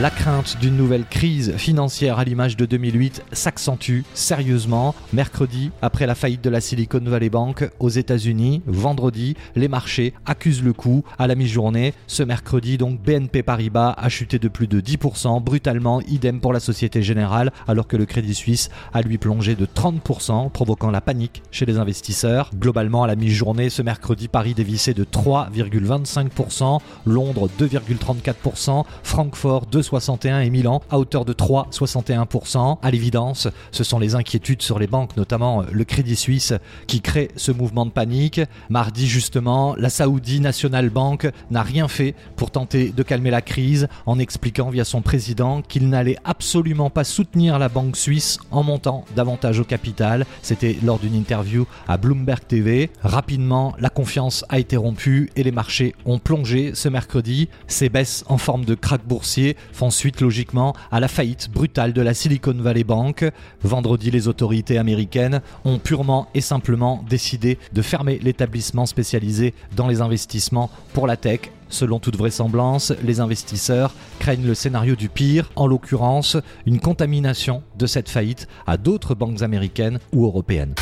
La crainte d'une nouvelle crise financière à l'image de 2008 s'accentue sérieusement. Mercredi, après la faillite de la Silicon Valley Bank aux États-Unis, vendredi, les marchés accusent le coup. À la mi-journée, ce mercredi, donc BNP Paribas a chuté de plus de 10%, brutalement, idem pour la Société Générale, alors que le Crédit Suisse a lui plongé de 30%, provoquant la panique chez les investisseurs. Globalement, à la mi-journée, ce mercredi, Paris dévissait de 3,25%, Londres 2,34%, Francfort 2 61 et Milan à hauteur de 3,61%. À l'évidence, ce sont les inquiétudes sur les banques, notamment le Crédit Suisse, qui créent ce mouvement de panique. Mardi, justement, la Saoudi National Bank n'a rien fait pour tenter de calmer la crise en expliquant via son président qu'il n'allait absolument pas soutenir la banque suisse en montant davantage au capital. C'était lors d'une interview à Bloomberg TV. Rapidement, la confiance a été rompue et les marchés ont plongé ce mercredi. Ces baisses en forme de krach boursier font suite logiquement à la faillite brutale de la Silicon Valley Bank. Vendredi, les autorités américaines ont purement et simplement décidé de fermer l'établissement spécialisé dans les investissements pour la tech Selon toute vraisemblance, les investisseurs craignent le scénario du pire, en l'occurrence une contamination de cette faillite à d'autres banques américaines ou européennes.